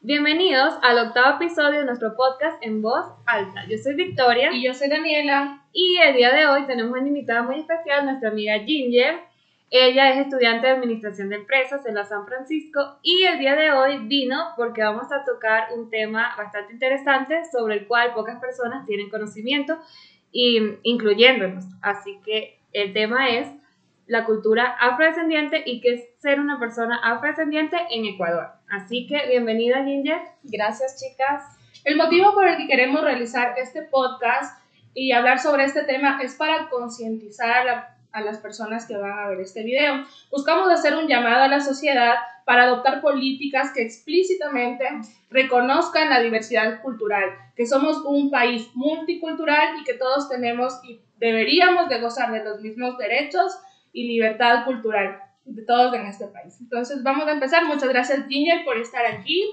Bienvenidos al octavo episodio de nuestro podcast en voz alta. Yo soy Victoria. Y yo soy Daniela. Y el día de hoy tenemos una invitada muy especial, nuestra amiga Ginger. Ella es estudiante de Administración de Empresas en la San Francisco y el día de hoy vino porque vamos a tocar un tema bastante interesante sobre el cual pocas personas tienen conocimiento, y, incluyéndonos. Así que el tema es la cultura afrodescendiente y qué es ser una persona afrodescendiente en Ecuador. Así que bienvenida Ginger. Gracias chicas. El motivo por el que queremos realizar este podcast y hablar sobre este tema es para concientizar a, a las personas que van a ver este video. Buscamos hacer un llamado a la sociedad para adoptar políticas que explícitamente reconozcan la diversidad cultural, que somos un país multicultural y que todos tenemos y deberíamos de gozar de los mismos derechos y libertad cultural de todos en este país. Entonces vamos a empezar. Muchas gracias Ginger por estar aquí.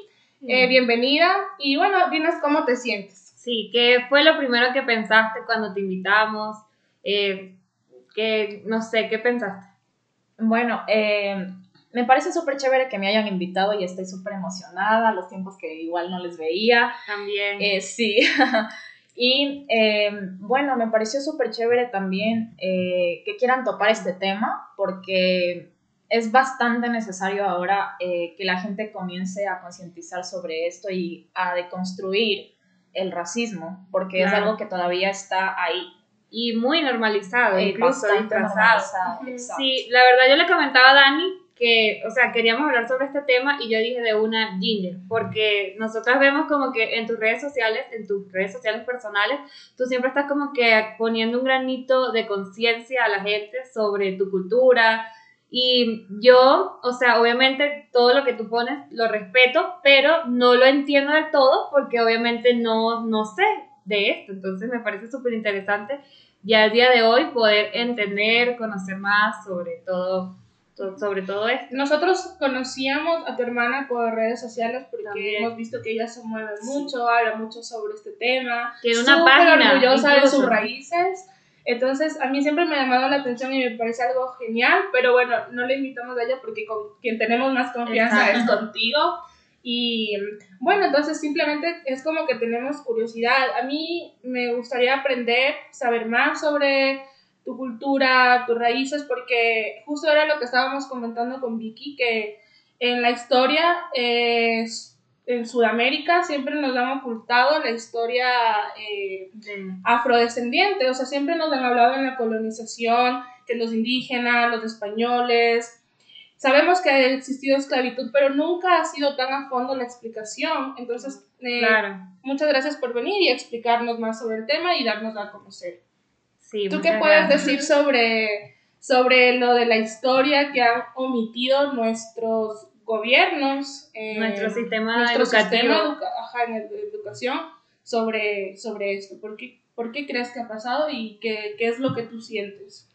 Eh, bienvenida y bueno, dinos cómo te sientes. Sí, ¿qué fue lo primero que pensaste cuando te invitamos? Eh, que, no sé, ¿qué pensaste? Bueno, eh, me parece súper chévere que me hayan invitado y estoy súper emocionada, los tiempos que igual no les veía. También. Eh, sí. y eh, bueno, me pareció súper chévere también eh, que quieran topar este tema porque es bastante necesario ahora que la gente comience a concientizar sobre esto y a deconstruir el racismo, porque es algo que todavía está ahí. Y muy normalizado, eh, incluso disfrazado. Sí, la verdad yo le comentaba a Dani que, o sea, queríamos hablar sobre este tema y yo dije de una Ginger, porque nosotras vemos como que en tus redes sociales, en tus redes sociales personales, tú siempre estás como que poniendo un granito de conciencia a la gente sobre tu cultura y yo, o sea, obviamente todo lo que tú pones lo respeto, pero no lo entiendo del todo porque obviamente no, no sé de esto, entonces me parece súper interesante ya al día de hoy poder entender, conocer más sobre todo, to- sobre todo esto. Nosotros conocíamos a tu hermana por redes sociales porque También. hemos visto que ella se mueve mucho, habla mucho sobre este tema. Tiene una página, orgullosa de sus raíces. Entonces, a mí siempre me ha llamado la atención y me parece algo genial, pero bueno, no le invitamos a ella porque con quien tenemos más confianza Exacto. es contigo. Y bueno, entonces simplemente es como que tenemos curiosidad. A mí me gustaría aprender, saber más sobre tu cultura, tus raíces, porque justo era lo que estábamos comentando con Vicky, que en la historia eh, en Sudamérica siempre nos han ocultado la historia eh, afrodescendiente, o sea, siempre nos han hablado en la colonización, que los indígenas, los españoles, sabemos que ha existido esclavitud, pero nunca ha sido tan a fondo la explicación, entonces eh, Claro, muchas gracias por venir y explicarnos más sobre el tema y darnos a conocer. sí. ¿Tú qué puedes gracias. decir sobre, sobre lo de la historia que han omitido nuestros gobiernos? eh, Nuestro sistema nuestro educativo. sistema educa- ajá, ed- educación sobre, sobre esto? ¿Por qué, ¿Por qué crees que ha pasado y qué, qué es lo que tú sientes?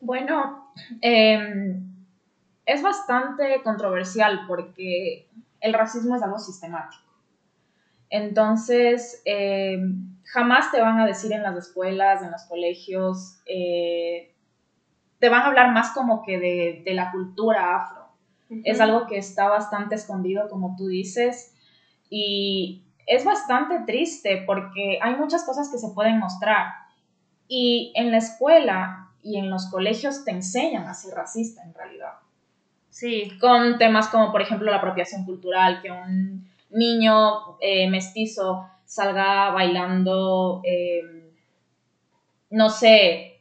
Bueno, eh, es bastante controversial porque el racismo es algo sistemático. Entonces, eh, jamás te van a decir en las escuelas, en los colegios, eh, te van a hablar más como que de, de la cultura afro. Es algo que está bastante escondido, como tú dices, y es bastante triste porque hay muchas cosas que se pueden mostrar. Y en la escuela y en los colegios te enseñan a ser racista en realidad. Sí, Con temas como, por ejemplo, la apropiación cultural, que un niño eh, mestizo salga bailando, eh, no sé,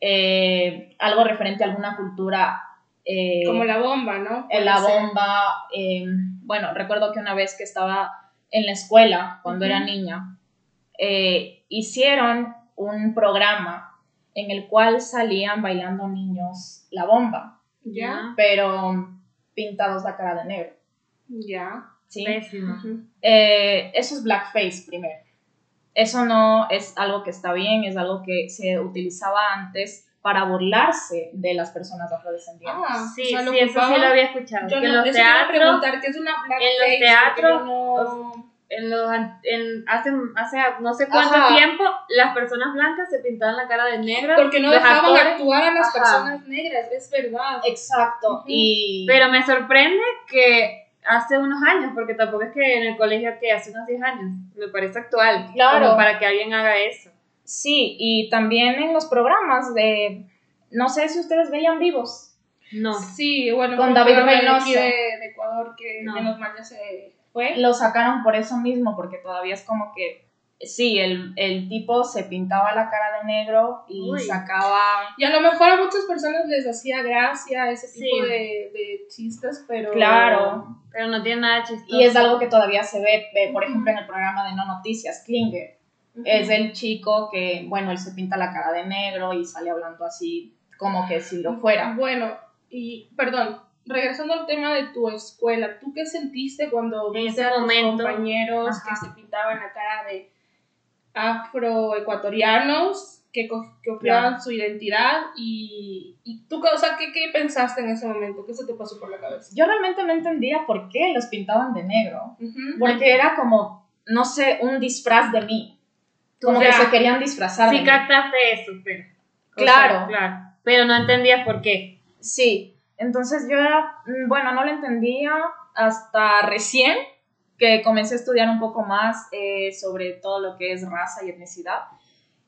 eh, algo referente a alguna cultura. Eh, Como la bomba, ¿no? en la ser. bomba. eh, bueno, recuerdo que una vez que estaba en la escuela, cuando era niña, eh, hicieron un programa en el cual salían bailando niños la bomba, Ya, pero pintados la cara de negro. ya. ¿sí? pésimo. Eso es blackface primero. Eso no es algo que está bien, es algo que se utilizaba antes para burlarse de las personas afrodescendientes. Ah, Sí, o sea, lo sí, eso sí lo había escuchado. Yo que en no, los iba a teatros, preguntar, ¿qué es una blackface? teatros, Porque yo no- en los, en, hace, hace no sé cuánto Ajá. tiempo, las personas blancas se pintaban la cara de negro. Porque no los dejaban actores- actuar a las Ajá. personas negras, es verdad. Exacto. Y Pero me sorprende que hace unos años, porque tampoco es que en el colegio que hace unos 10 años, me parece actual, Claro. como para que alguien haga eso. Sí, y también en los programas de, no sé si ustedes veían vivos. No. Sí, bueno, Con David Reynoso. de, de Ecuador que No. menos mal ya se fue. Lo sacaron por eso mismo, porque todavía es como que, sí, el, el tipo se pintaba la cara de negro y Uy. sacaba... Y a lo mejor a muchas personas les hacía gracia ese tipo Sí. de, de chistes, pero... Claro, Pero no tiene nada chistoso. y es algo que todavía se ve, por ejemplo, en el programa de No Noticias, Klinger. Es el chico que, bueno, él se pinta la cara de negro y sale hablando así como que si lo fuera. Bueno, y perdón, regresando al tema de tu escuela, ¿tú qué sentiste cuando En viste a tus momento, compañeros ajá. que se pintaban la cara de afroecuatorianos, que, que copiaban Claro. su identidad? Y, y tú, o sea, ¿qué, ¿qué pensaste en ese momento? ¿Qué se te pasó por la cabeza? Yo realmente no entendía por qué los pintaban de negro, porque era como, no sé, un disfraz de mí, como o que se querían disfrazar. Sí captaste eso, pero. Claro. sea, claro. Pero no entendías por qué. Sí, entonces yo era, mm, bueno, no lo entendía hasta recién que comencé a estudiar un poco más eh, sobre todo lo que es raza y etnicidad.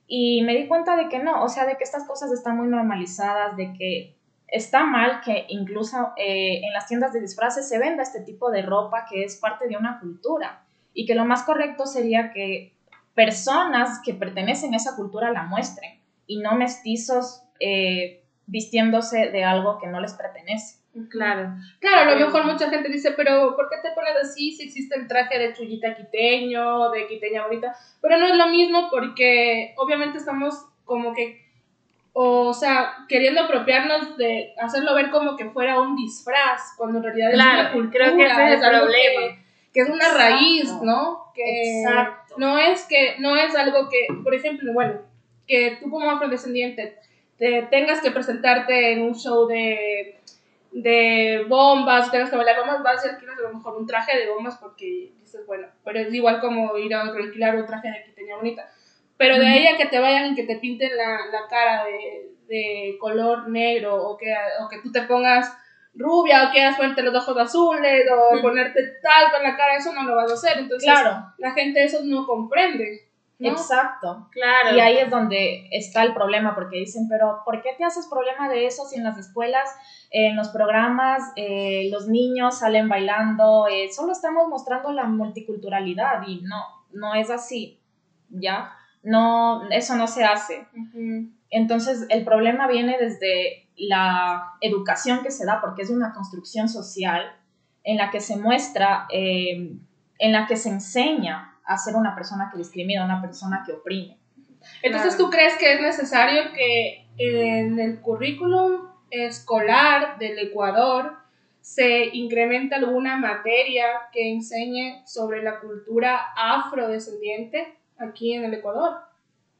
Y me di cuenta de que no, o sea, de que estas cosas están muy normalizadas, de que está mal que incluso eh, en las tiendas de disfraces se venda este tipo de ropa que es parte de una cultura y que lo más correcto sería que personas que pertenecen a esa cultura la muestren y no mestizos eh, vistiéndose de algo que no les pertenece. Claro. Claro, a lo mejor mucha gente dice, pero ¿por qué te pones así si existe el traje de chullita quiteño, de quiteña bonita? Pero no es lo mismo porque obviamente estamos como que, o sea, queriendo apropiarnos de hacerlo ver como que fuera un disfraz, cuando en realidad es Claro, una cultura, creo que ese es el problema. Que, que es una Exacto. raíz, ¿no? Que Exacto. No es que, no es algo que, por ejemplo, bueno, que tú como afrodescendiente te tengas que presentarte en un show de de bombas, tengas que bailar bombas, vas y alquilas a lo mejor un traje de bombas porque dices, bueno, pero es igual como ir a alquilar un traje de quiteña bonita. Pero de ahí a que te vayan y que te pinten la, la cara de, de color negro o que, o que tú te pongas rubia o quieras ponerte los ojos azules o Ujú. ponerte tal con la cara, eso no lo vas a hacer. Entonces Claro, la gente eso no comprende. ¿no? exacto. Claro. Y ahí es donde está el problema, porque dicen, pero ¿por qué te haces problema de eso si en las escuelas, en los programas, eh, los niños salen bailando? eh, solo estamos mostrando la multiculturalidad y no, no es así, ¿ya? No, eso no se hace. Entonces, el problema viene desde la educación que se da, porque es una construcción social en la que se muestra, eh, en la que se enseña a ser una persona que discrimina, una persona que oprime. Entonces. ¿tú crees que es necesario que en el currículum escolar del Ecuador se incremente alguna materia que enseñe sobre la cultura afrodescendiente aquí en el Ecuador?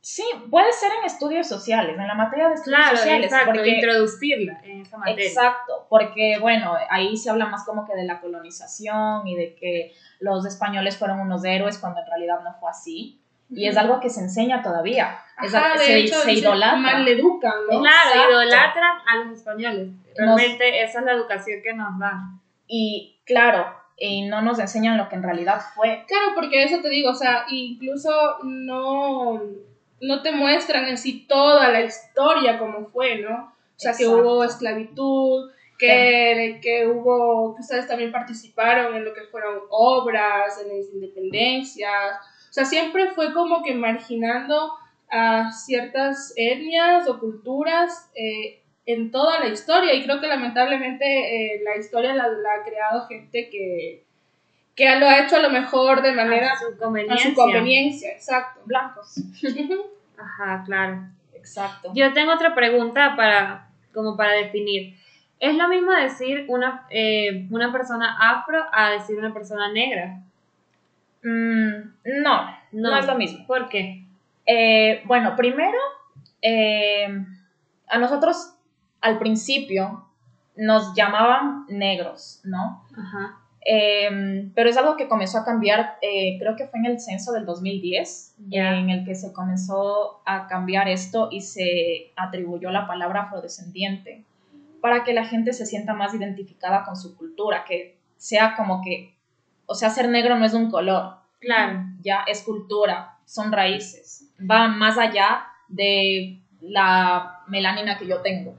Sí, puede ser en estudios sociales, en la materia de estudios Claro, sociales. exacto. porque- Introducirla en esa materia. Exacto, porque bueno, ahí se habla más como que de la colonización y de que los españoles fueron unos héroes cuando en realidad no fue así. Y es algo que se enseña todavía. Ajá, de se, hecho, se idolatra. maleducan, ¿no? Claro, Exacto. idolatran a los españoles. Realmente esa es la educación que nos dan. Y claro, y no nos enseñan lo que en realidad fue. Claro, porque eso te digo, o sea, incluso no, no te muestran en sí toda la historia como fue, ¿no? O sea, que hubo esclavitud, que, que hubo, que ustedes también participaron en lo que fueron obras, en las independencias. O sea, siempre fue como que marginando a ciertas etnias o culturas eh, en toda la historia. Y creo que lamentablemente eh, la historia la, la ha creado gente que, que lo ha hecho a lo mejor de manera a su a conveniencia. su conveniencia, exacto. Blancos. Ajá, claro. Exacto. Yo tengo otra pregunta para, como para definir. ¿Es lo mismo decir una, eh, una persona afro a decir una persona negra? Mm, no, no, es lo mismo. ¿Por qué? Eh, bueno, primero, eh, a nosotros al principio nos llamaban negros, ¿no? Ajá. Eh, pero es algo que comenzó a cambiar, eh, creo que fue en el censo del 2010, Ya. en el que se comenzó a cambiar esto y se atribuyó la palabra afrodescendiente para que la gente se sienta más identificada con su cultura, que sea como que, o sea, ser negro no es un color, Claro. ya es cultura, son raíces, va más allá de la melanina que yo tengo.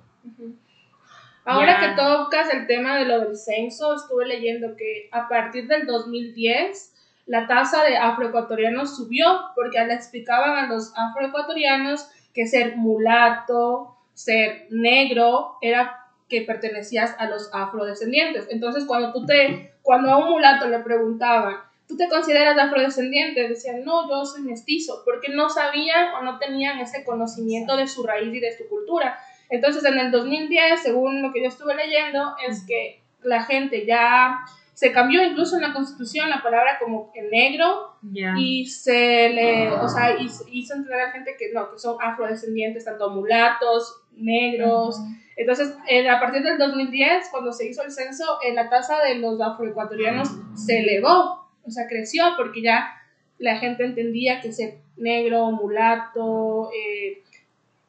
Ahora Ya. que tocas el tema de lo del censo, estuve leyendo que a partir del 2010 la tasa de afroecuatorianos subió porque le explicaban a los afroecuatorianos que ser mulato, ser negro, era que pertenecías a los afrodescendientes. Entonces, cuando tú te, cuando a un mulato le preguntaban, ¿tú te consideras afrodescendiente? Decían, no, yo soy mestizo, porque no sabían o no tenían ese conocimiento de su raíz y de su cultura. Entonces, en el 2010, según lo que yo estuve leyendo, es que la gente ya se cambió incluso en la constitución la palabra como negro Ya. y se le, o sea, hizo, entender a la gente que no, que son afrodescendientes, tanto mulatos, negros. Entonces, eh, a partir del 2010, cuando se hizo el censo, la tasa de los afroecuatorianos se elevó, o sea, creció porque ya la gente entendía que ser negro, mulato, eh,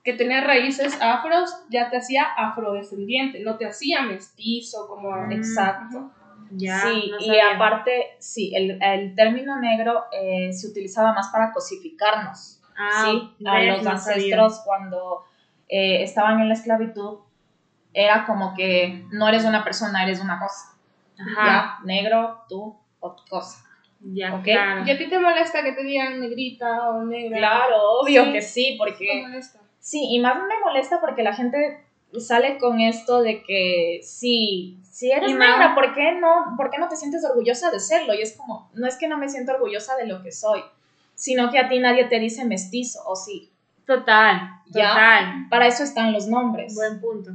que tener raíces afros, ya te hacía afrodescendiente, no te hacía mestizo como... Mm. Exacto. Ya, sí, no y aparte, sí, el, el término negro eh, se utilizaba más para cosificarnos. Ah, ¿sí? A los no sabía. ancestros cuando eh, estaban en la esclavitud, era como que no eres una persona, eres una cosa. Ajá. Ya, negro, tú, otra cosa. Ya, claro. ¿Y a ti te molesta que te digan negrita o negra? Claro, obvio Sí. que sí, ¿Te porque... molesta? Sí, y más me molesta porque la gente sale con esto de que sí, si eres más- negra, ¿por qué, no, ¿por qué no te sientes orgullosa de serlo? Y es como, no es que no me siento orgullosa de lo que soy, sino que a ti nadie te dice mestizo, o sí. Total, Ya. total. Para eso están los nombres, Buen punto.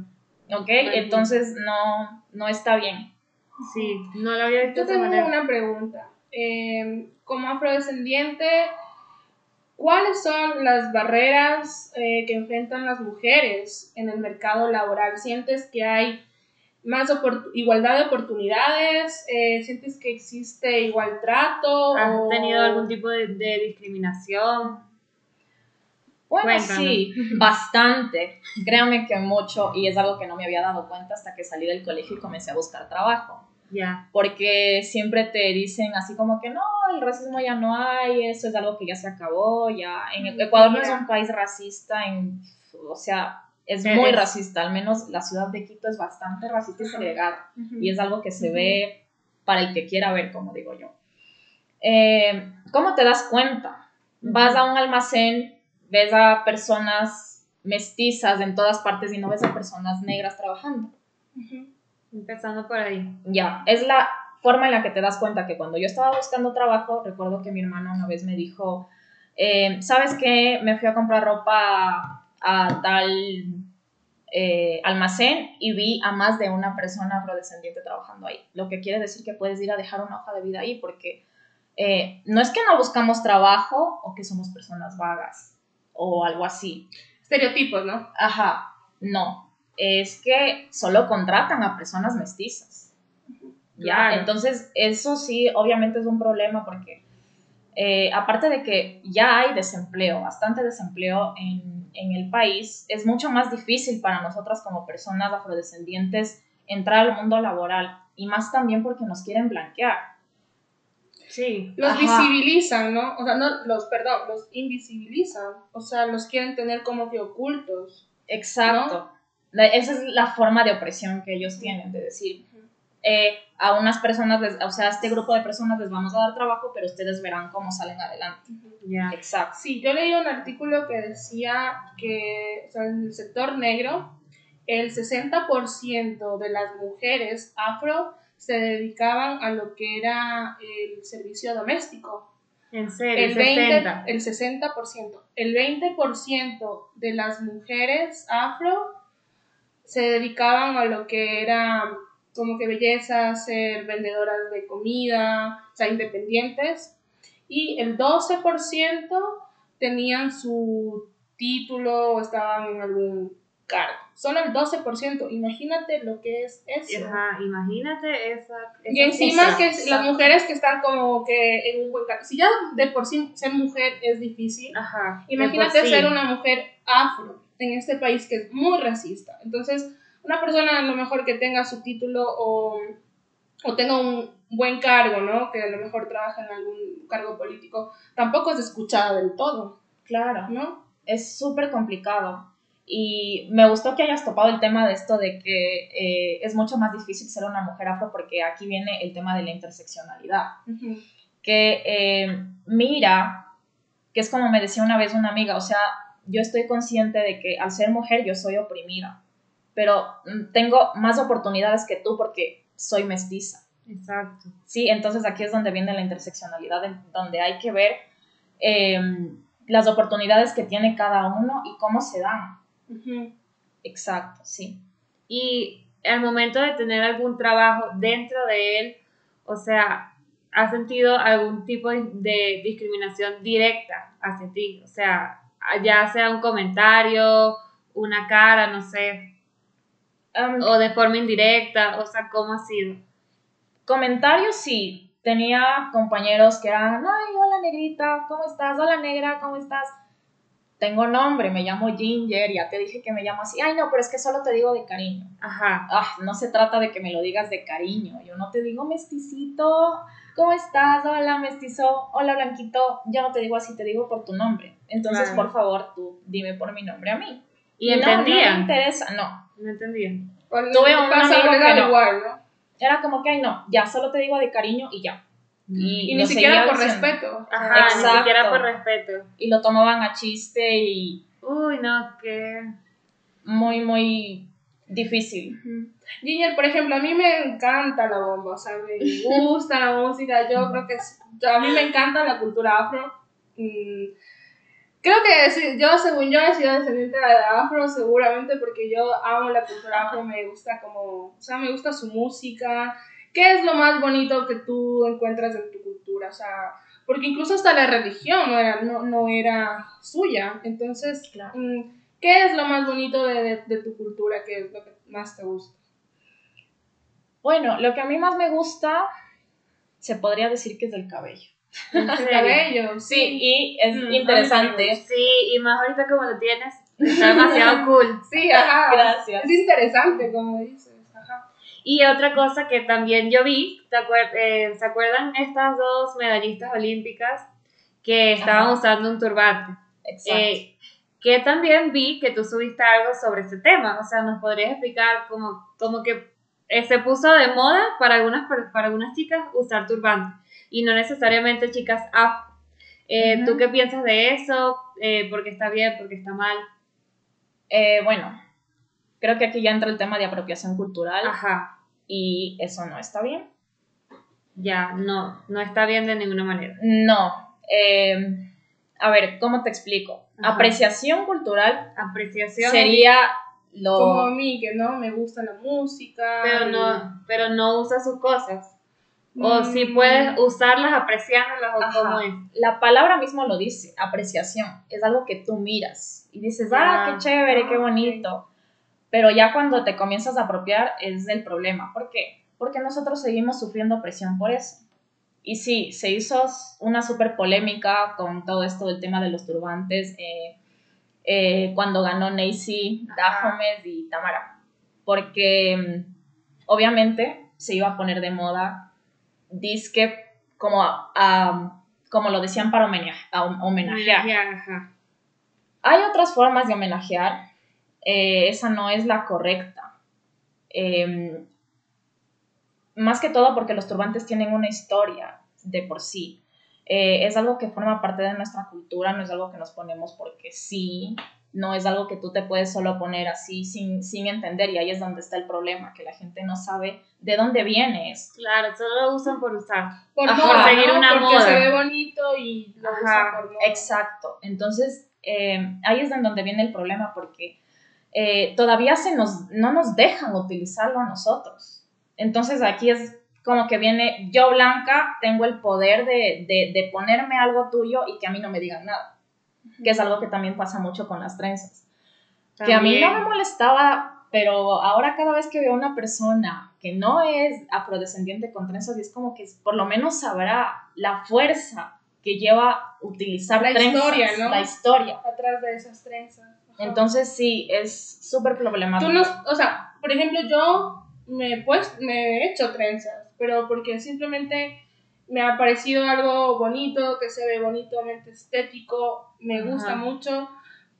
¿ok? buen Entonces no, no está bien. Sí, no lo había visto Yo tengo manera. una pregunta. Eh, como afrodescendiente, ¿cuáles son las barreras eh, que enfrentan las mujeres en el mercado laboral? ¿Sientes que hay más igualdad de oportunidades? Eh, ¿Sientes que existe igual trato? ¿Has o- tenido algún tipo de, de discriminación? Bueno, Cuéntame. sí, bastante. Créame que mucho, y es algo que no me había dado cuenta hasta que salí del colegio y comencé a buscar trabajo. Ya. porque siempre te dicen así como que no, el racismo ya no hay, eso es algo que ya se acabó, ya en Mm, Ecuador no es un país racista, en, o sea, es Es- muy racista, al menos la ciudad de Quito es bastante racista y segregada, Ujú. y es algo que se Ujú. ve para el que quiera ver, como digo yo. Eh, ¿Cómo te das cuenta? Vas a un almacén, ves a personas mestizas en todas partes y no ves a personas negras trabajando. Empezando por ahí. Ya, es la forma en la que te das cuenta que cuando yo estaba buscando trabajo, recuerdo que mi hermana una vez me dijo, eh, ¿sabes qué? Me fui a comprar ropa a tal eh, almacén y vi a más de una persona afrodescendiente trabajando ahí. Lo que quiere decir que puedes ir a dejar una hoja de vida ahí porque eh, no es que no buscamos trabajo o que somos personas vagas o algo así. Estereotipos, ¿no? Ajá, no. Es que solo contratan a personas mestizas. Ya, Claro. entonces eso sí, obviamente es un problema porque eh, aparte de que ya hay desempleo, bastante desempleo en, en el país, es mucho más difícil para nosotras como personas afrodescendientes entrar al mundo laboral y más también porque nos quieren blanquear. Sí. Los Ajá. visibilizan, ¿no? O sea, no, los, perdón, los invisibilizan. O sea, los quieren tener como que ocultos. Exacto. Esa es la forma de opresión que ellos tienen, de decir, eh, a unas personas, les- o sea, a este grupo de personas les vamos a dar trabajo, pero ustedes verán cómo salen adelante. Ya. Exacto. Sí, yo leí un artículo que decía que o sea, en el sector negro, el 60% de las mujeres afro se dedicaban a lo que era el servicio doméstico. En serio, El 20, 60. el 60%. El 20% de las mujeres afro se dedicaban a lo que era como que belleza, ser vendedoras de comida, o sea, independientes. Y el 12% tenían su título o estaban en algún cargo. Solo el 12%. Imagínate lo que es eso. Ajá, imagínate esa. Y esa encima cifra. que las mujeres que están como que en un buen cargo. Si ya de por sí ser mujer es difícil, Ajá. imagínate sí. ser una mujer afro en este país que es muy racista. Entonces, una persona a lo mejor que tenga su título o o tenga un buen cargo, ¿no? Que a lo mejor trabaja en algún cargo político, tampoco es escuchada del todo, Claro. ¿no? es súper complicado. Y me gustó que hayas topado el tema de esto de que eh, es mucho más difícil ser una mujer afro porque aquí viene el tema de la interseccionalidad. Que eh, mira, que es como me decía una vez una amiga, o sea, yo estoy consciente de que al ser mujer yo soy oprimida, pero mm, tengo más oportunidades que tú porque soy mestiza. Exacto. Sí, entonces aquí es donde viene la interseccionalidad, donde hay que ver eh, las oportunidades que tiene cada uno y cómo se dan. Exacto, sí. Y al momento de tener algún trabajo dentro de él, o sea, ¿has sentido algún tipo de- de discriminación directa hacia ti? O sea, ya sea un comentario, una cara, no sé, o de forma indirecta, o sea, ¿cómo ha sido? comentarios, sí. Tenía compañeros que eran, ay, hola negrita, ¿cómo estás? Hola negra, ¿cómo estás? Tengo nombre, me llamo Ginger, ya te dije que me llamo así. Ay, no, pero es que solo te digo de cariño. Ajá. Ah, no se trata de que me lo digas de cariño. Yo no te digo mesticito, ¿cómo estás? Hola mestizo, hola blanquito. Yo no te digo así, te digo por tu nombre. Entonces, Claro. por favor, tú dime por mi nombre a mí. ¿Y No, No, me interesa, no. No entendían. Cuando Tuve te un pasa amigo que no. igual, ¿no? Era como que, ay, no, ya solo te digo de cariño y ya. Y, Y lo ni siquiera por diciendo. respeto. Ajá, ni Exacto. siquiera por respeto. Y lo tomaban a chiste y Uy, no, que... muy, muy difícil. Ujú. Ginger, por ejemplo, a mí me encanta la bomba, o sea, me gusta la música, yo creo que es- a mí me encanta la cultura afro. Mm, Creo que yo, según yo, he sido descendiente de afro, seguramente porque yo amo la cultura afro, me gusta como, o sea, me gusta su música. ¿Qué es lo más bonito que tú encuentras en tu cultura? O sea, porque incluso hasta la religión no era, no, no era suya. Entonces, Claro. mm, ¿qué es lo más bonito de, de- de tu cultura? ¿Qué es lo que más te gusta? Bueno, lo que a mí más me gusta, se podría decir que es el cabello. ¿En El cabello, Sí, y es Mm, interesante. Sí, y más ahorita como lo tienes, está demasiado cool. Sí, ajá. Gracias. Es interesante, como dices. Ajá. Y otra cosa que también yo vi, ¿te acuer- eh, ¿se acuerdan estas dos medallistas olímpicas que estaban Ajá. usando un turbante? Exacto. Eh, que también vi que tú subiste algo sobre ese tema, o sea, ¿nos podrías explicar como, como que se puso de moda para algunas, para algunas chicas usar turbante y no necesariamente chicas afro? Eh. ¿Tú qué piensas de eso? Eh, ¿Por qué está bien? ¿Por qué está mal? Eh, bueno, creo que aquí ya entra el tema de apropiación cultural Ajá, y eso no está bien. ya, no, no está bien de ninguna manera. No. eh, a ver, ¿cómo te explico? Ajá. Apreciación cultural Apreciación. sería lo... Como a mí, que no me gusta la música. pero no, pero no usa sus cosas. O si Mm, puedes usarlas apreciándolas o Ajá. cómo es. La palabra mismo lo dice, apreciación. Es algo que tú miras y dices, ah, Ya. qué chévere, qué Ah, ok. bonito. Pero ya cuando te comienzas a apropiar es el problema. ¿Por qué? Porque nosotros seguimos sufriendo presión por eso. Y sí, se hizo una súper polémica con todo esto del tema de los turbantes eh, eh, cuando ganó Nacy, Ajá. Dahomes y Tamara. Porque mm, obviamente se iba a poner de moda disque como, a- como lo decían para homenajear. Ajá. Hay otras formas de homenajear, eh, esa no es la correcta. Eh, más que todo porque los turbantes tienen una historia de por sí. Eh, es algo que forma parte de nuestra cultura, no es algo que nos ponemos porque sí, no es algo que tú te puedes solo poner así sin, sin entender y ahí es donde está el problema, que la gente no sabe de dónde viene esto. Claro, solo lo usan por usar. Por Ajá. moda, Por seguir una Porque moda. se ve bonito y lo Ajá, usa por moda. Exacto. Entonces, eh, ahí es donde viene el problema porque eh, todavía se nos, no nos dejan utilizarlo a nosotros. Entonces, aquí es como que viene, yo blanca tengo el poder de, de, de ponerme algo tuyo y que a mí no me digan nada. Que es algo que también pasa mucho con las trenzas. Que a mí no me molestaba, pero ahora cada vez que veo a una persona que no es afrodescendiente con trenzas, y es como que por lo menos sabrá la fuerza que lleva utilizar La trenzas, historia, ¿no? la historia. Atrás de esas trenzas. Ajá. Entonces sí, es súper problemático. Tú no, o sea, por ejemplo, yo me he, puesto, me he hecho trenzas, pero porque simplemente me ha parecido algo bonito, que se ve bonitamente estético, me gusta Ajá. mucho,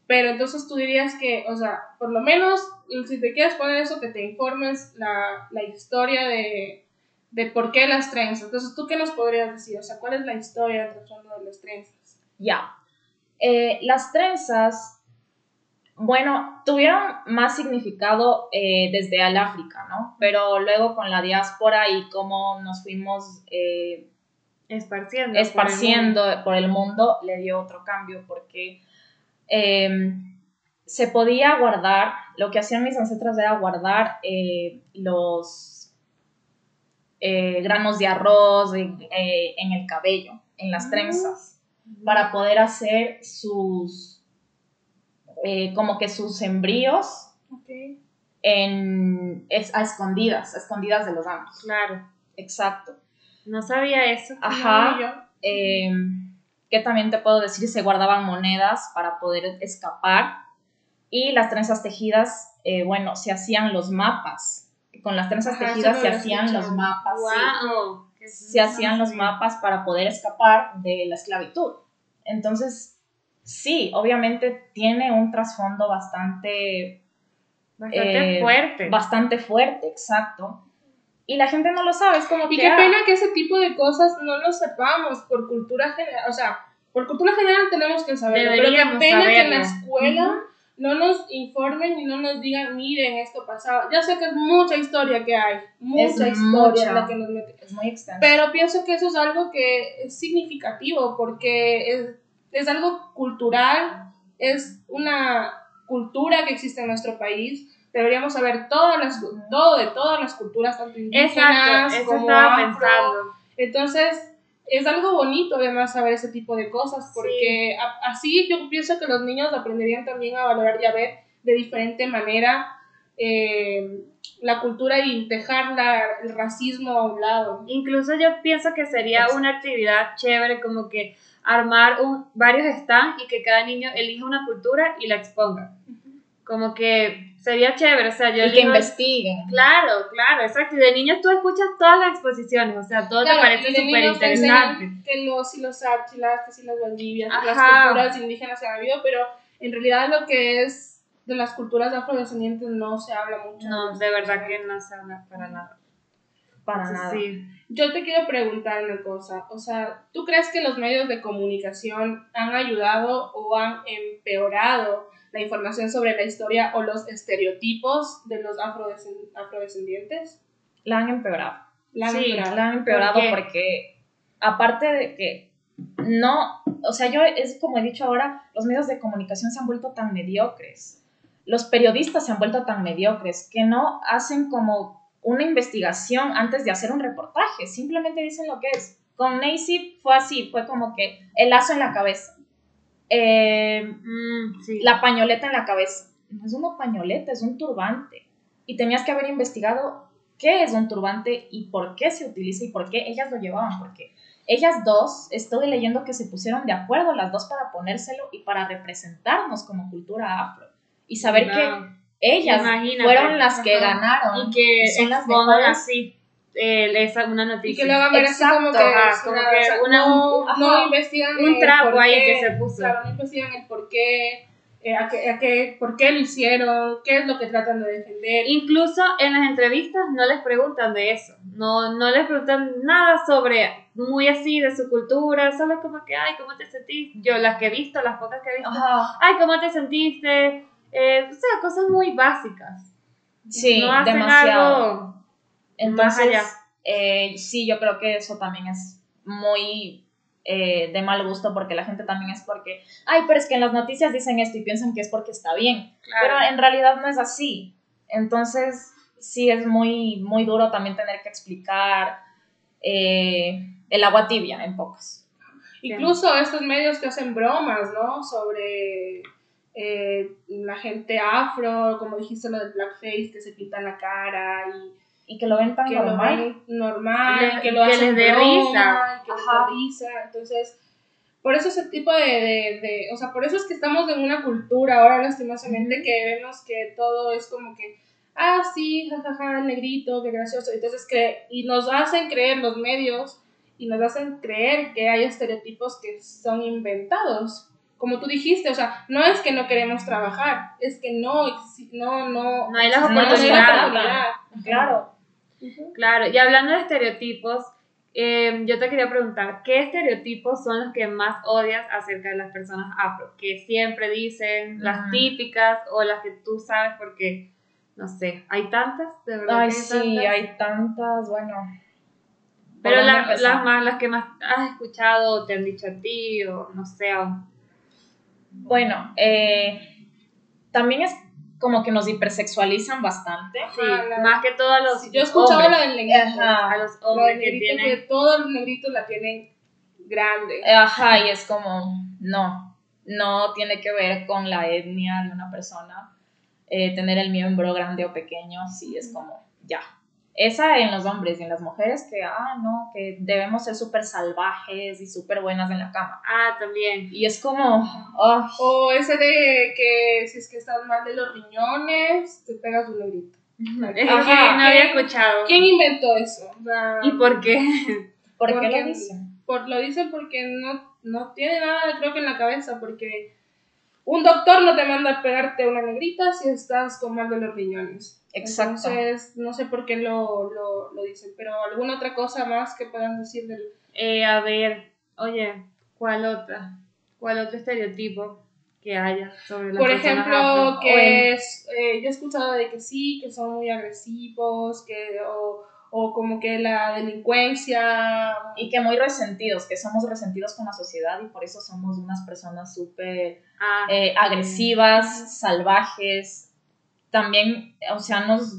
pero entonces tú dirías que, o sea, por lo menos si te quieres poner eso, que te informes la, la historia de, de por qué las trenzas. Entonces, ¿tú qué nos podrías decir? O sea, ¿cuál es la historia del trasfondo de las trenzas? Ya. Eh, las trenzas, bueno, tuvieron más significado eh, desde el África, ¿no? Pero luego con la diáspora y cómo nos fuimos eh, Esparciendo. por el esparciendo por el mundo, le dio otro cambio porque eh, se podía guardar, lo que hacían mis ancestros era guardar eh, los granos de arroz en, en el cabello, en las trenzas, mundo. para poder hacer sus, eh, como que sus embrios en, es, a escondidas, a escondidas de los ambos. Claro. Exacto. No sabía eso. Ajá. No. Eh, que también te puedo decir, se guardaban monedas para poder escapar. Y las trenzas tejidas, eh, bueno, se hacían los mapas. Con las trenzas Ajá, tejidas se hacían los mapas. sí. Wow. Se hacían los mapas para poder escapar de la esclavitud. Entonces, sí, obviamente tiene un trasfondo bastante Bastante eh, fuerte. bastante fuerte, exacto. Y la gente no lo sabe, es como Y que... qué ah, pena que ese tipo de cosas no lo sepamos por cultura general. O sea, por cultura general tenemos que saberlo. Pero qué pena que en la escuela no nos informen y no nos digan, miren, esto pasaba. Ya sé que es mucha historia que hay. Mucha Es historia mucha. la que nos mete. Es muy extenso. Pero pienso que eso es algo que es significativo porque es, es algo cultural, es una cultura que existe en nuestro país. Deberíamos saber todas las, todo de todas las culturas, tanto indígenas Exacto, eso como estaba afro. pensando. Entonces, es algo bonito además saber ese tipo de cosas, porque a- así yo pienso que los niños aprenderían también a valorar y a ver de diferente manera eh, la cultura y dejar la- el racismo a un lado. Incluso yo pienso que sería una actividad chévere como que armar un- varios stands y que cada niño elija una cultura y la exponga. Como que sería chévere, o sea, yo y que investiguen. Claro, claro, exacto. Y de niños tú escuchas todas las exposiciones, o sea, todo Claro, te parece súper interesante. Que los y los Áchilas, que si las Valdivias, las culturas indígenas se han habido, pero en realidad lo que es de las culturas afrodescendientes no se habla mucho. No, de verdad que no se habla para nada. Para Entonces, nada. Sí. Yo te quiero preguntar una cosa, o sea, ¿tú crees que los medios de comunicación han ayudado o han empeorado la información sobre la historia o los estereotipos de los afrodescend- afrodescendientes? La han empeorado. La han Sí, empeorado. La han empeorado porque, aparte de que no, o sea, yo es como he dicho ahora, los medios de comunicación se han vuelto tan mediocres, los periodistas se han vuelto tan mediocres que no hacen como una investigación antes de hacer un reportaje, simplemente dicen lo que es. Con Nacy fue así, fue como que el lazo en la cabeza, eh, Mm, sí. la pañoleta en la cabeza. No es una pañoleta, es un turbante. Y tenías que haber investigado qué es un turbante y por qué se utiliza y por qué ellas lo llevaban. Porque ellas dos, estoy leyendo que se pusieron de acuerdo las dos para ponérselo y para representarnos como cultura afro. Y saber Wow. que ellas Imagínate. fueron las que Ajá. ganaron. Y que y son las mejores. así eh, una Y noticia. que lo hagan ver así como que, ajá, como una- que o sea, una- no, ajá, no investigan un el trapo ahí que se puso. No investigan el por qué, eh, a qué, a qué- por qué lo hicieron, qué es lo que tratan de defender. Incluso en las entrevistas no les preguntan de eso, no, no les preguntan nada sobre, muy así, de su cultura, solo es como que, ay, ¿cómo te sentiste? Yo las que he visto, las pocas que he visto, ay, ¿cómo te sentiste? Eh, o sea, cosas muy básicas. Sí, no hacen demasiado. algo Entonces, más allá. eh, sí, yo creo que eso también es muy eh, de mal gusto porque la gente también es porque, ay, pero es que en las noticias dicen esto y piensan que es porque está bien, pero Claro. en realidad no es así. Entonces, sí es muy, muy duro también tener que explicar eh, el agua tibia en pocas. Incluso estos medios que hacen bromas, ¿no? Sobre eh, la gente afro, como dijiste lo del blackface, que se pintan la cara y Y que lo ven tan que lo normal. normal, Le- que lo que hacen les dé risa. que les Ajá. dé risa. Entonces, por eso ese tipo de, de, de- o sea, por eso es que estamos en una cultura ahora lastimosamente que vemos que todo es como que, ah, sí, jajaja, el negrito, qué gracioso. Entonces, que, y nos hacen creer los medios y nos hacen creer que hay estereotipos que son inventados. Como tú dijiste, o sea, no es que no queremos trabajar, es que no, no, no, no hay las no hay la oportunidades. oportunidad. Claro. Claro, y hablando de estereotipos, eh, yo te quería preguntar, ¿qué estereotipos son los que más odias acerca de las personas afro? Que siempre dicen las Mm. típicas o las que tú sabes porque, no sé, hay tantas, de verdad. Ay, que sí, tantas? hay tantas, bueno. ¿por Pero la- las más, las que más has escuchado o te han dicho a ti o no sé, o- Bueno, eh, también es como que nos hipersexualizan bastante. sí, la- más que todo a los Yo he escuchado hombres, la del negrito. Ajá. a los hombres que tienen... que todos los negritos la tienen grande. Ajá, y es como, no, no tiene que ver con la etnia de una persona. Eh, tener el miembro grande o pequeño, sí, es como, ya. Esa en los hombres y en las mujeres, que, ah, no, que debemos ser súper salvajes y súper buenas en la cama. Ah, también. Y es como, ay, O ese de que si es que estás mal de los riñones, te pegas un negrito. Es Ajá. no había escuchado. ¿Quién inventó eso? O sea, ¿Y por qué? ¿por qué lo dicen? por, lo dicen porque no, no tiene nada, creo que en la cabeza, porque un doctor no te manda a pegarte una negrita si estás con mal de los riñones. Exacto. Entonces, no sé por qué lo, lo, lo dicen, pero alguna otra cosa más que puedan decir del... Eh, a ver, oye, ¿cuál otra? ¿Cuál otro estereotipo que haya sobre las Por ejemplo, afro? que es, eh, yo he escuchado de que sí, que son muy agresivos, que, o, o como que la delincuencia... Y que muy resentidos, que somos resentidos con la sociedad y por eso somos unas personas súper Ah, eh, agresivas, salvajes. También, o sea, nos...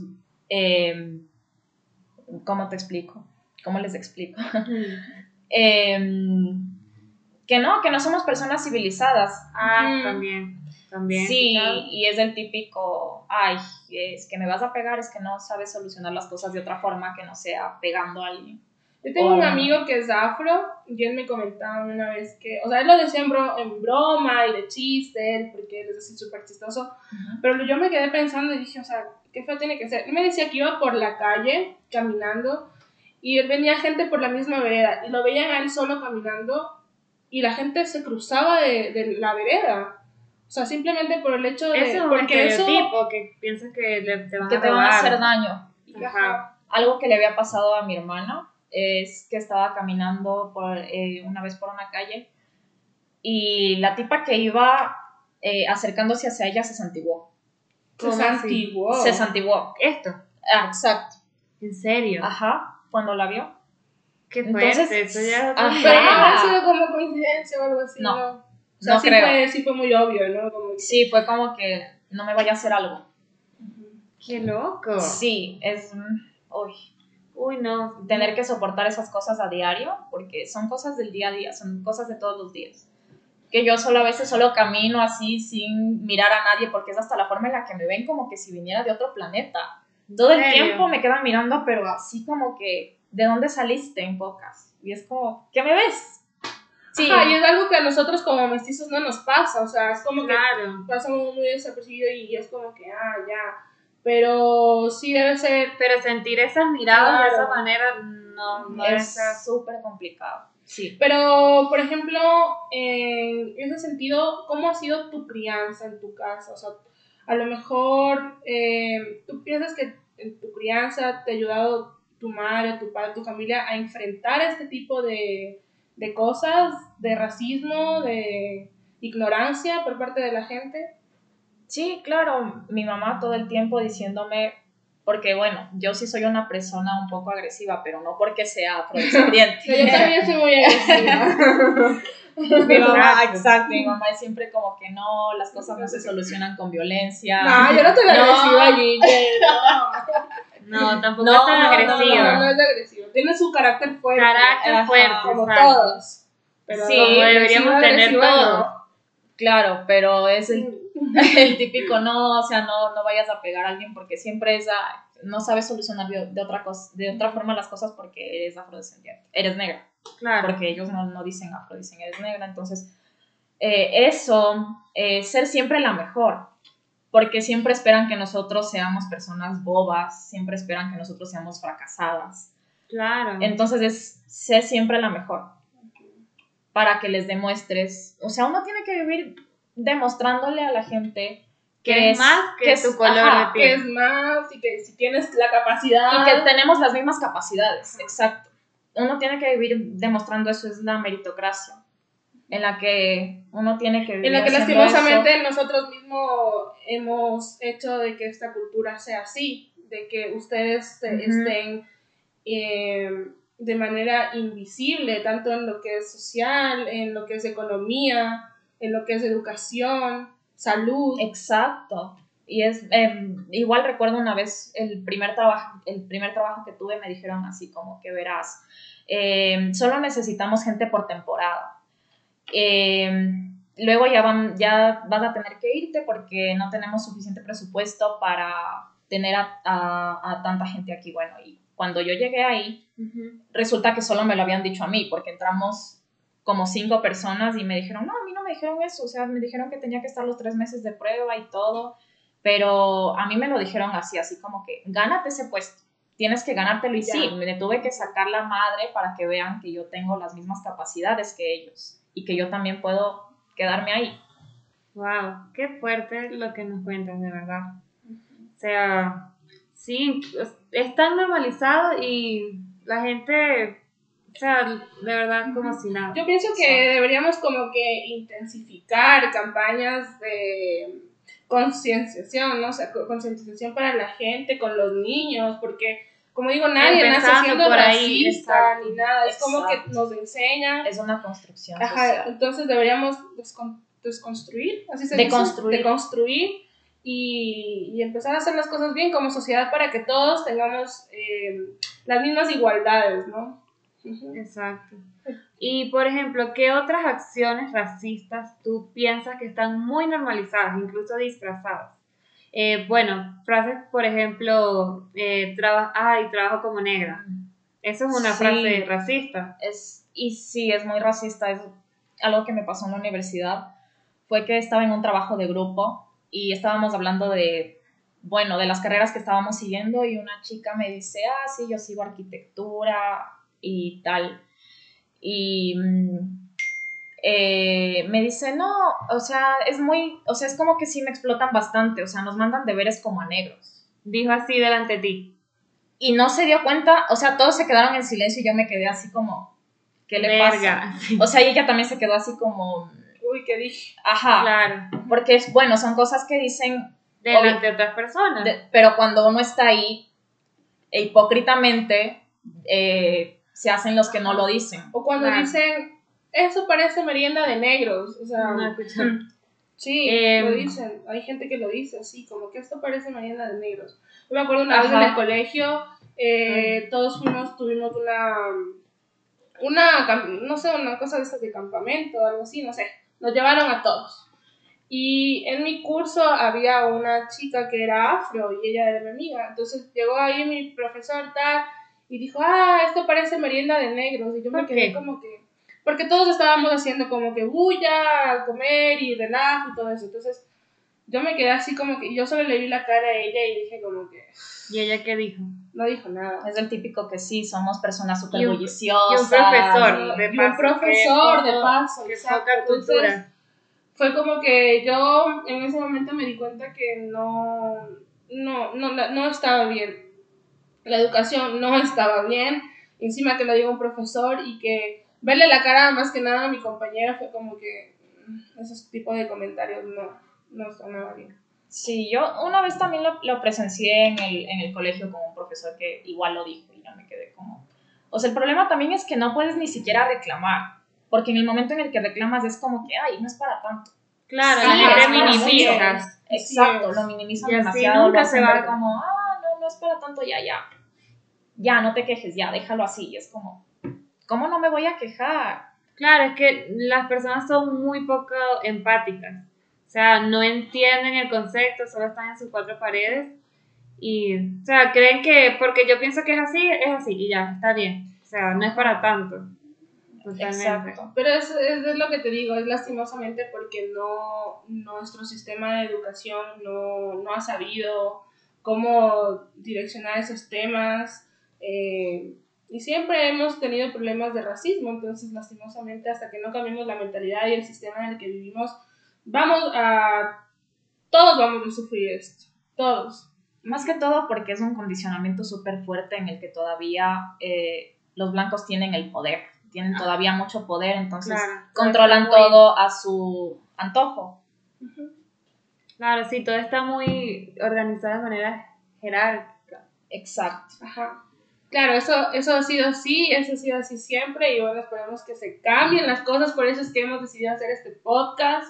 eh, ¿Cómo te explico? ¿Cómo les explico? Em, que no, que no somos personas civilizadas. ah, Ujú. también, también. Sí, claro. y es el típico, ay, es que me vas a pegar, es que no sabes solucionar las cosas de otra forma que no sea pegando a alguien. Yo tengo un Hola. amigo que es afro y él me comentaba una vez que, o sea, él lo decía en, bro- en broma y de chiste, porque él es así súper chistoso, pero yo me quedé pensando y dije, o sea, ¿qué feo tiene que ser? Él me decía que iba por la calle caminando y él venía gente por la misma vereda y lo veían a él solo caminando y la gente se cruzaba de, de la vereda. O sea, simplemente por el hecho de... Eso es un porque eso- estereotipo que piensas que le- te van Que a te van a hacer daño. Ajá. Algo que le había pasado a mi hermana es que estaba caminando por, eh, una vez por una calle y la tipa que iba eh, acercándose hacia ella se santiguó. Se santiguó. Se santiguó. Esto, Ah, exacto. ¿en serio? Ajá, cuando la vio. Qué fuerte, Entonces, eso ya es ajá. Pero no ha sido como coincidencia o algo así, No, ¿no? O sea, no sí, creo. Fue, sí fue muy obvio, ¿no? Como que- Sí, fue como que no me vaya a hacer algo. Qué loco. Sí, es... mm, Uy, Uy, no. tener que soportar esas cosas a diario, porque son cosas del día a día, son cosas de todos los días. Que yo solo a veces solo camino así sin mirar a nadie, porque es hasta la forma en la que me ven como que si viniera de otro planeta. Todo el tiempo me quedan mirando, pero así como que, ¿de dónde saliste en pocas? Y es como, ¿qué me ves? Sí, Ajá, y es algo que a nosotros como mestizos no nos pasa, o sea, es como que Claro. pasa muy desapercibido y es como que, ah, ya. Pero sí debe ser, Pero sentir esas miradas de esa manera no, no es es. súper complicado. Sí. Pero, por ejemplo, en ese sentido, ¿cómo ha sido tu crianza en tu casa? O sea, a lo mejor eh, tú piensas que en tu crianza te ha ayudado tu madre, tu padre, tu familia a enfrentar este tipo de, de cosas, de racismo, de ignorancia por parte de la gente. Sí, claro, mi mamá todo el tiempo diciéndome, porque bueno, yo sí soy una persona un poco agresiva, pero no porque sea afrodescendiente. Yo también soy muy agresiva. mi mamá, Exacto. mi mamá es siempre como que no, las cosas no se solucionan con violencia. No, yo no soy No. agresiva, Gigi. No, tampoco No, es tan no, no. No, no es agresivo. Tiene su carácter fuerte. Carácter Ajá, fuerte, como exacto. todos. Pero Sí, Como deberíamos agresiva, tener agresiva, todos. Claro, pero es el, el típico no, o sea, no, no vayas a pegar a alguien porque siempre es, ah, no sabes solucionar de, de otra cosa, de otra forma las cosas porque eres afrodescendiente, eres negra. Claro. porque ellos no, no dicen afro, dicen eres negra. Entonces, eh, eso, eh, ser siempre la mejor. porque siempre esperan que nosotros seamos personas bobas, siempre esperan que nosotros seamos fracasadas. Claro. Entonces es sé siempre la mejor para que les demuestres, o sea, uno tiene que vivir demostrándole a la gente que es más que, es- tu color ajá, de Que piel. es más y que si tienes la capacidad. y que tenemos las mismas capacidades, exacto. Uno tiene que vivir demostrando eso, es la meritocracia, en la que uno tiene que vivir en la que lastimosamente nosotros mismos hemos hecho de que esta cultura sea así, de que ustedes estén eh, de manera invisible, tanto en lo que es social, en lo que es economía, en lo que es educación, salud. Exacto. Y es, eh, igual recuerdo una vez el primer, trabajo, el primer trabajo que tuve, me dijeron así como que verás, eh, solo necesitamos gente por temporada. Eh, luego ya, van, ya vas a tener que irte porque no tenemos suficiente presupuesto para tener a, a- a tanta gente aquí. Bueno, y cuando yo llegué ahí, resulta que solo me lo habían dicho a mí, porque entramos como cinco personas y me dijeron, no, a mí no me dijeron eso, o sea, me dijeron que tenía que estar los tres meses de prueba y todo, pero a mí me lo dijeron así, así como que, gánate ese puesto, tienes que ganártelo y Ya. sí, me tuve que sacar la madre para que vean que yo tengo las mismas capacidades que ellos y que yo también puedo quedarme ahí. Wow, qué fuerte lo que nos cuentas, de verdad. O sea, sí, es- es tan normalizado y la gente, o sea, de verdad como si nada. Yo pienso que deberíamos como que intensificar campañas de concienciación, ¿no? O sea, co- concientización para la gente, con los niños, porque, como digo, nadie nace siendo por ahí, racista exacto. ni nada. Es como que nos enseñan. Es una construcción Ajá, social. entonces deberíamos descon- desconstruir, así se dice, Deconstruir. deconstruir y, y empezar a hacer las cosas bien como sociedad para que todos tengamos eh, las mismas igualdades, ¿no? Exacto. Y, por ejemplo, ¿qué otras acciones racistas tú piensas que están muy normalizadas, incluso disfrazadas? Eh, bueno, frases, por ejemplo, eh, traba- ay, trabajo como negra. Eso es una Sí. frase racista. es, y sí, es muy racista. Es algo que me pasó en la universidad. Fue que estaba en un trabajo de grupo y estábamos hablando de, bueno, de las carreras que estábamos siguiendo y una chica me dice, ah, sí, yo sigo arquitectura y tal. Y mm, eh, me dice, no, o sea, es muy, o sea, es como que sí me explotan bastante, o sea, nos mandan deberes como a negros. Dijo así delante de ti. Y no se dio cuenta, o sea, todos se quedaron en silencio y yo me quedé así como, ¿qué le pasa? O sea, y ella también se quedó así como, Uy, ¿qué dije? ajá, Claro. porque es bueno, son cosas que dicen, Delante de otras personas. de- pero cuando uno está ahí, e hipócritamente, eh, se hacen los que no lo dicen. O cuando Claro. dicen, eso parece merienda de negros, o sea, No sí, Em, lo dicen, hay gente que lo dice así, como que esto parece merienda de negros. Yo me acuerdo una vez en el colegio, eh, todos fuimos, tuvimos una, una, no sé, una cosa de esas de campamento, algo así, no sé, nos llevaron a todos. Y en mi curso había una chica que era afro y ella era mi amiga. Entonces llegó ahí mi profesor tal y dijo, ah, esto parece merienda de negros. Y yo me ¿Por quedé qué? como que... Porque todos estábamos haciendo como que bulla, comer y relajo y todo eso. Entonces yo me quedé así como que... Yo solo le vi la cara a ella y dije como que... ¿Y ella qué dijo? No dijo nada. Es el típico que sí, somos personas súper bulliciosas. y un profesor. de y un paso, profesor de paso. Exacto. poca Entonces, cultura. fue como que yo en ese momento me di cuenta que no, no, no, no estaba bien. La educación no estaba bien. Encima que lo diga un profesor y que verle la cara más que nada a mi compañera fue como que mm, esos tipos de comentarios no, no nada bien. Sí, yo una vez también lo, lo presencié en el, en el colegio con un profesor que igual lo dijo y yo me quedé como... O sea, el problema también es que no puedes ni siquiera reclamar, porque en el momento en el que reclamas es como que, ay, no es para tanto. Claro, Sí, para minimizas. Exacto, lo minimizan demasiado, nunca lo se va. ver como, ah, no, no es para tanto, ya, ya. Ya, no te quejes, ya, déjalo así. Y es como, ¿cómo no me voy a quejar? Claro, es que las personas son muy poco empáticas. O sea, no entienden el concepto, solo están en sus cuatro paredes. Y, o sea, creen que porque yo pienso que es así, es así y ya, está bien. O sea, no es para tanto. Totalmente. Exacto. Pero es, es, es lo que te digo, es lastimosamente porque no, nuestro sistema de educación no, no ha sabido cómo direccionar esos temas. Eh, y siempre hemos tenido problemas de racismo, entonces lastimosamente hasta que no cambiemos la mentalidad y el sistema en el que vivimos, vamos a... Todos vamos a sufrir esto, todos. Más que todo porque es un condicionamiento súper fuerte en el que todavía eh, los blancos tienen el poder, tienen todavía mucho poder, entonces Claro, controlan todo a su antojo. Claro, sí, todo está muy organizado de manera jerárquica. Exacto. Ajá. Claro, eso, eso ha sido así, eso ha sido así siempre y bueno, esperemos que se cambien las cosas, por eso es que hemos decidido hacer este podcast,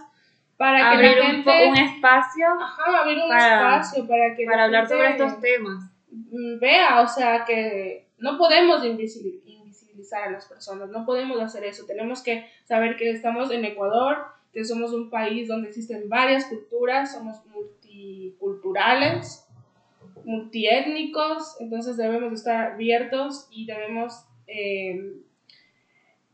para que la un, gente... po- un espacio Ajá, abrir un para- espacio para que para hablar sobre estos temas. mm, vea, o sea, que no podemos invisibil- invisibilizar a las personas, no podemos hacer eso, tenemos que saber que estamos en Ecuador, que somos un país donde existen varias culturas, somos multiculturales, multiétnicos, entonces debemos estar abiertos y debemos eh,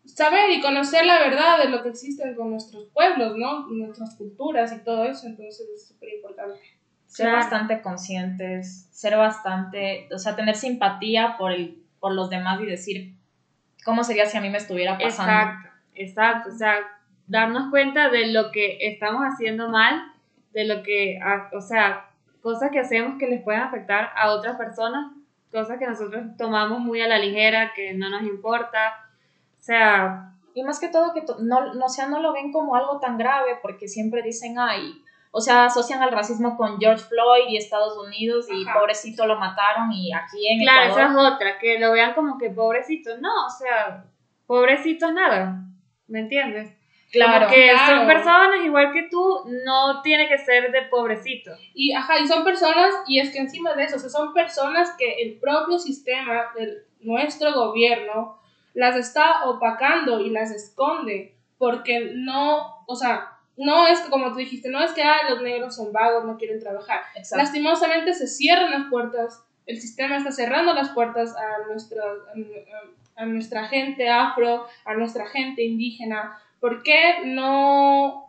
saber y conocer la verdad de lo que existe con nuestros pueblos, ¿no? Nuestras culturas y todo eso, entonces es súper importante. Ser Claro. bastante conscientes, ser bastante, o sea, tener simpatía por, el, por los demás y decir, ¿cómo sería si a mí me estuviera pasando? Exacto, exacto. O sea, darnos cuenta de lo que estamos haciendo mal, de lo que, ah, o sea, cosas que hacemos que les pueden afectar a otras personas, cosas que nosotros tomamos muy a la ligera, que no nos importa. O sea, Y más que todo que no, no, o sea, no lo ven como algo tan grave porque siempre dicen, ay, o sea, asocian al racismo con George Floyd y Estados Unidos y Ajá. pobrecito lo mataron y aquí en claro, Ecuador. esa es otra, que lo vean como que pobrecito. No, o sea, pobrecito es nada, ¿me entiendes? Claro, Como que claro. son personas igual que tú, no tiene que ser de pobrecito. Y, ajá, y son personas, y es que encima de eso, o sea, son personas que el propio sistema de nuestro gobierno las está opacando y las esconde, porque no, o sea, no es que, como tú dijiste, no es que ah, los negros son vagos, no quieren trabajar. exacto. Lastimosamente se cierran las puertas, el sistema está cerrando las puertas a nuestra, a, a nuestra gente afro, a nuestra gente indígena. ¿Por qué no,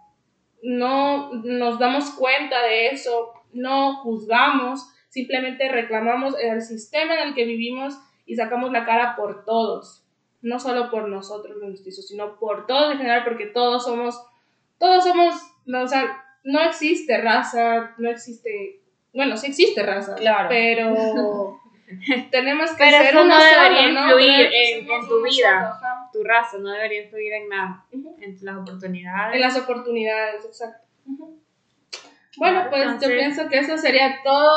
no nos damos cuenta de eso? No juzgamos, simplemente reclamamos el sistema en el que vivimos y sacamos la cara por todos. No solo por nosotros los mestizos, sino por todos en general, porque todos somos, todos somos, no, o sea, no existe raza, no existe, bueno, sí existe raza, Claro. pero tenemos que Pero ser eso no solo, debería ¿no? influir en- en tu vida. Tu raza no debería influir en nada, Ujú. en las oportunidades. En las oportunidades, exacto. Bueno, Claro, pues entonces- yo pienso que eso sería todo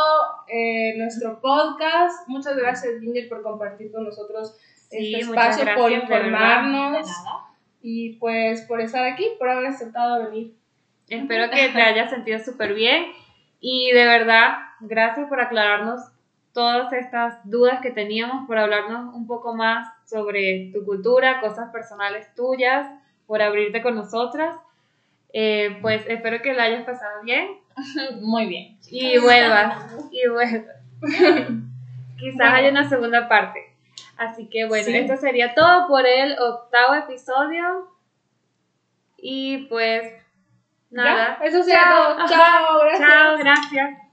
eh, nuestro podcast. Muchas gracias, Ginger, por compartir con nosotros Sí, este espacio, por informarnos y pues por estar aquí, por haber aceptado venir. Espero que te hayas sentido súper bien y de verdad, gracias por aclararnos todas estas dudas que teníamos, por hablarnos un poco más sobre tu cultura, cosas personales tuyas, por abrirte con nosotras. Eh, pues espero que la hayas pasado bien Muy bien. y vuelvas, y vuelvas. Quizás haya una segunda parte. Así que bueno, Sí. esto sería todo por el octavo episodio. Y pues nada. Ya, Eso sería Chao. todo. Chao, gracias. Chao, gracias.